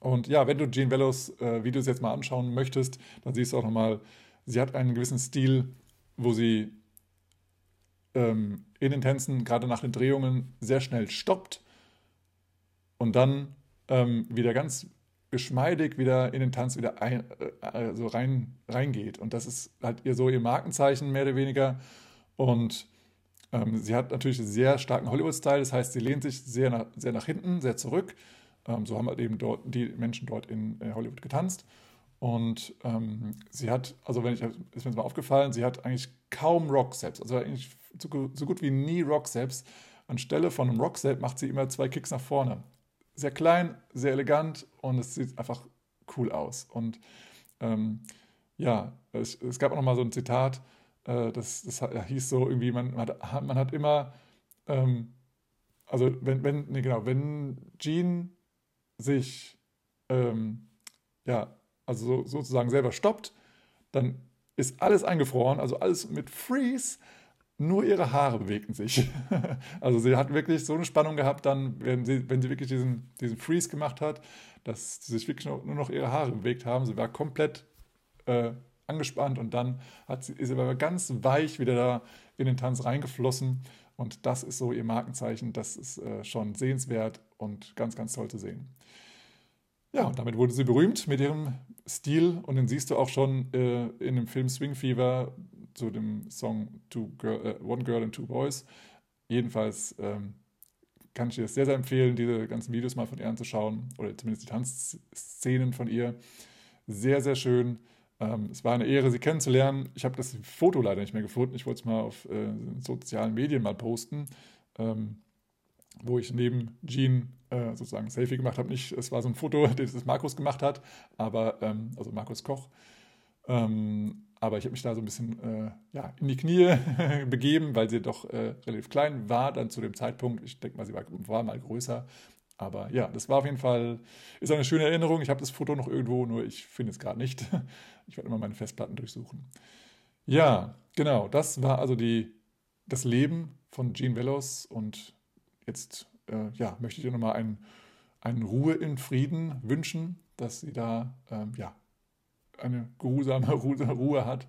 Und ja, wenn du Jean Velos äh, Videos jetzt mal anschauen möchtest, dann siehst du auch nochmal, sie hat einen gewissen Stil, wo sie ähm, in den Tänzen, gerade nach den Drehungen, sehr schnell stoppt und dann ähm, wieder ganz geschmeidig wieder in den Tanz wieder ein, äh, also rein, reingeht. Und das ist halt ihr so ihr Markenzeichen, mehr oder weniger. Und ähm, sie hat natürlich einen sehr starken Hollywood-Style, das heißt, sie lehnt sich sehr nach, sehr nach hinten, sehr zurück. Ähm, so haben halt eben dort die Menschen dort in, in Hollywood getanzt. Und ähm, sie hat, also wenn ich, ist mir mal aufgefallen, sie hat eigentlich kaum Rock-Steps, also eigentlich so, so, gut wie nie Rock-Steps. Anstelle von einem Rock-Step macht sie immer zwei Kicks nach vorne. Sehr klein, sehr elegant und es sieht einfach cool aus. Und ähm, ja, es, es, gab auch noch mal so ein Zitat, äh, das, das hieß so irgendwie, man, man, hat, man hat immer, ähm, also wenn, wenn, nee, genau, wenn Jean sich ähm, ja, also so, sozusagen selber stoppt, dann ist alles eingefroren, also alles mit Freeze, nur ihre Haare bewegten sich. also sie hat wirklich so eine Spannung gehabt, dann, wenn sie, wenn sie wirklich diesen, diesen Freeze gemacht hat, dass sich wirklich nur noch ihre Haare bewegt haben. Sie war komplett äh, angespannt und dann hat sie, ist sie aber ganz weich wieder da in den Tanz reingeflossen. Und das ist so ihr Markenzeichen. Das ist äh, schon sehenswert und ganz, ganz toll zu sehen. Ja, und damit wurde sie berühmt mit ihrem Stil und den siehst du auch schon äh, in dem Film Swing Fever zu dem Song Girl, äh, One Girl and Two Boys. Jedenfalls ähm, kann ich dir das sehr, sehr empfehlen, diese ganzen Videos mal von ihr anzuschauen oder zumindest die Tanzszenen von ihr. Sehr, sehr schön. Ähm, es war eine Ehre, sie kennenzulernen. Ich habe das Foto leider nicht mehr gefunden. Ich wollte es mal auf äh, sozialen Medien mal posten, ähm, wo ich neben Jean äh, sozusagen Selfie gemacht habe. Es war so ein Foto, das Markus gemacht hat, aber ähm, also Markus Koch. Ähm, aber ich habe mich da so ein bisschen äh, ja, in die Knie begeben, weil sie doch äh, relativ klein war dann zu dem Zeitpunkt. Ich denke mal, sie war, war, mal größer. Aber ja, das war auf jeden Fall, ist eine schöne Erinnerung. Ich habe das Foto noch irgendwo, nur ich finde es gerade nicht. Ich werde immer meine Festplatten durchsuchen. Ja, genau, das war also die, das Leben von Jean Velos und jetzt äh, ja, möchte ich dir nochmal einen, einen Ruhe in Frieden wünschen, dass sie da ähm, ja, eine geruhsame Ruhe hat.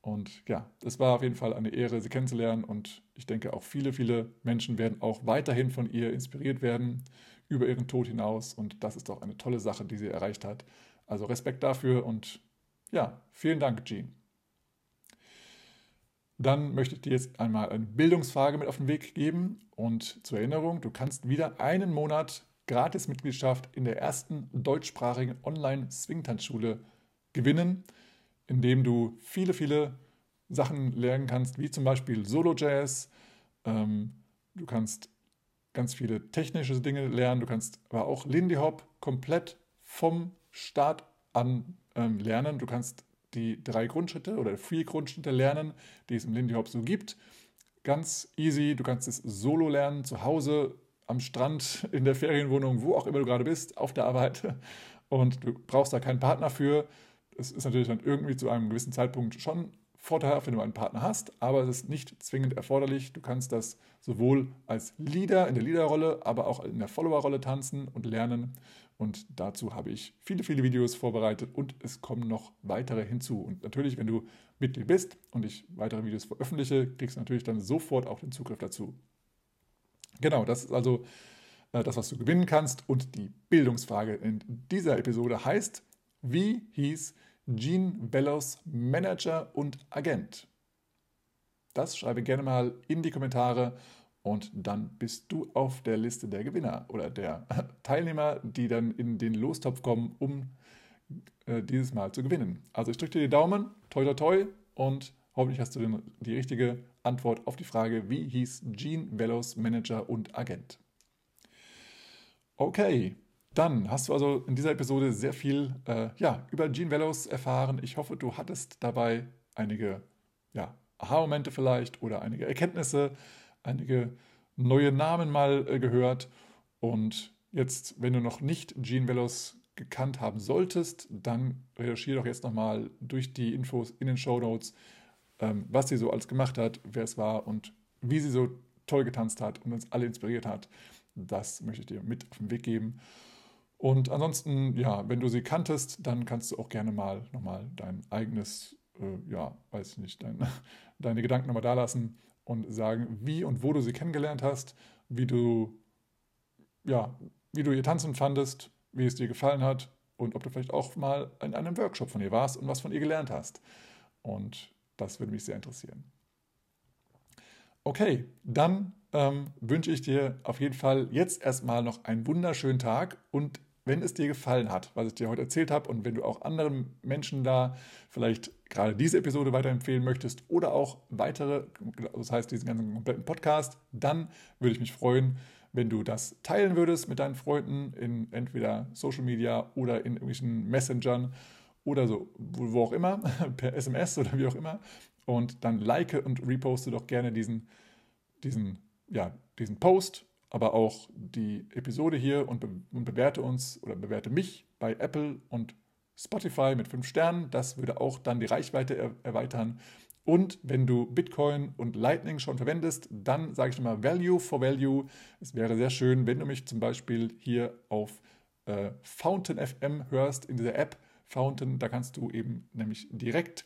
Und ja, es war auf jeden Fall eine Ehre, sie kennenzulernen. Und ich denke, auch viele, viele Menschen werden auch weiterhin von ihr inspiriert werden, über ihren Tod hinaus. Und das ist doch eine tolle Sache, die sie erreicht hat. Also Respekt dafür und ja, vielen Dank, Jean. Dann möchte ich dir jetzt einmal eine Bildungsfrage mit auf den Weg geben. Und zur Erinnerung, du kannst wieder einen Monat Gratis-Mitgliedschaft in der ersten deutschsprachigen Online-Swingtanzschule gewinnen, indem du viele, viele Sachen lernen kannst, wie zum Beispiel Solo-Jazz. Ähm, du kannst ganz viele technische Dinge lernen. Du kannst aber auch Lindy Hop komplett vom Start an ähm, lernen. Du kannst die drei Grundschritte oder vier Grundschritte lernen, die es im Lindy Hop so gibt. Ganz easy. Du kannst es solo lernen, zu Hause, am Strand, in der Ferienwohnung, wo auch immer du gerade bist, auf der Arbeit. Und du brauchst da keinen Partner für es ist natürlich dann irgendwie zu einem gewissen Zeitpunkt schon vorteilhaft, wenn du einen Partner hast, aber es ist nicht zwingend erforderlich. Du kannst das sowohl als Leader in der Leaderrolle, aber auch in der Followerrolle tanzen und lernen. Und dazu habe ich viele, viele Videos vorbereitet und es kommen noch weitere hinzu. Und natürlich, wenn du Mitglied bist und ich weitere Videos veröffentliche, kriegst du natürlich dann sofort auch den Zugriff dazu. Genau, das ist also äh, das, was du gewinnen kannst. Und die Bildungsfrage in dieser Episode heißt, wie hieß Gene Bellows Manager und Agent? Das schreibe gerne mal in die Kommentare und dann bist du auf der Liste der Gewinner oder der Teilnehmer, die dann in den Lostopf kommen, um äh, dieses Mal zu gewinnen. Also ich drücke dir die Daumen, toi toi toi und hoffentlich hast du den, die richtige Antwort auf die Frage, wie hieß Gene Bellows Manager und Agent? Okay, dann hast du also in dieser Episode sehr viel äh, ja, über Gene Velos erfahren. Ich hoffe, du hattest dabei einige ja, Aha-Momente vielleicht oder einige Erkenntnisse, einige neue Namen mal äh, gehört. Und jetzt, wenn du noch nicht Gene Velos gekannt haben solltest, dann recherchiere doch jetzt nochmal durch die Infos in den Show Notes, ähm, was sie so alles gemacht hat, wer es war und wie sie so toll getanzt hat und uns alle inspiriert hat. Das möchte ich dir mit auf den Weg geben. Und ansonsten, ja, wenn du sie kanntest, dann kannst du auch gerne mal nochmal dein eigenes, äh, ja, weiß ich nicht, dein, deine Gedanken nochmal da lassen und sagen, wie und wo du sie kennengelernt hast, wie du, ja, wie du ihr Tanzen fandest, wie es dir gefallen hat und ob du vielleicht auch mal in einem Workshop von ihr warst und was von ihr gelernt hast. Und das würde mich sehr interessieren. Okay, dann ähm, wünsche ich dir auf jeden Fall jetzt erstmal noch einen wunderschönen Tag und wenn es dir gefallen hat, was ich dir heute erzählt habe und wenn du auch anderen Menschen da vielleicht gerade diese Episode weiterempfehlen möchtest oder auch weitere, das heißt diesen ganzen kompletten Podcast, dann würde ich mich freuen, wenn du das teilen würdest mit deinen Freunden in entweder Social Media oder in irgendwelchen Messengern oder so, wo, auch immer, per SMS oder wie auch immer. Und dann like und reposte doch gerne diesen, diesen, ja, diesen Post aber auch die Episode hier und, be und bewerte uns oder bewerte mich bei Apple und Spotify mit fünf Sternen. Das würde auch dann die Reichweite er erweitern. Und wenn du Bitcoin und Lightning schon verwendest, dann sage ich nochmal Value for Value. Es wäre sehr schön, wenn du mich zum Beispiel hier auf äh, Fountain FM hörst, in dieser App Fountain. Da kannst du eben nämlich direkt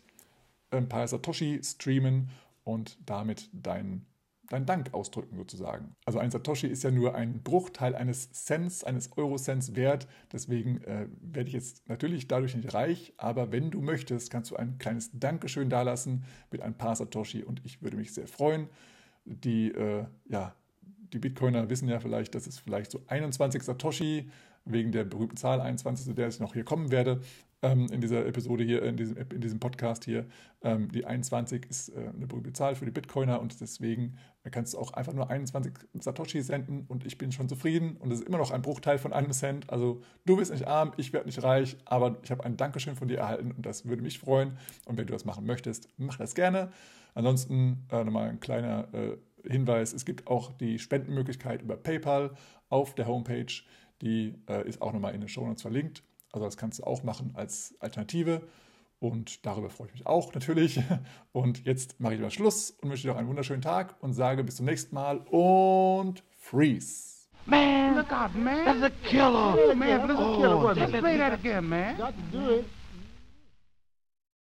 ein paar Satoshi streamen und damit deinen deinen Dank ausdrücken sozusagen. Also ein Satoshi ist ja nur ein Bruchteil eines Cents, eines Euro-Cents wert. Deswegen äh, werde ich jetzt natürlich dadurch nicht reich, aber wenn du möchtest, kannst du ein kleines Dankeschön dalassen mit ein paar Satoshi und ich würde mich sehr freuen. Die, äh, ja, die Bitcoiner wissen ja vielleicht, dass es vielleicht so 21 Satoshi wegen der berühmten Zahl 21, zu der ich noch hier kommen werde, ähm, in dieser Episode hier, in diesem, in diesem Podcast hier. Ähm, die 21 ist äh, eine berühmte Zahl für die Bitcoiner und deswegen kannst du auch einfach nur 21 Satoshi senden und ich bin schon zufrieden und es ist immer noch ein Bruchteil von einem Cent. Also du bist nicht arm, ich werde nicht reich, aber ich habe ein Dankeschön von dir erhalten und das würde mich freuen. Und wenn du das machen möchtest, mach das gerne. Ansonsten äh, nochmal ein kleiner äh, Hinweis, es gibt auch die Spendenmöglichkeit über PayPal auf der Homepage. Die äh, ist auch nochmal in den Show Notes verlinkt. Also das kannst du auch machen als Alternative. Und darüber freue ich mich auch natürlich. Und jetzt mache ich mal Schluss und wünsche dir noch einen wunderschönen Tag und sage bis zum nächsten Mal und freeze. Man, look out, man. That's a killer. Man, that's a killer. Oh, Let's play that again, man. Got to do it.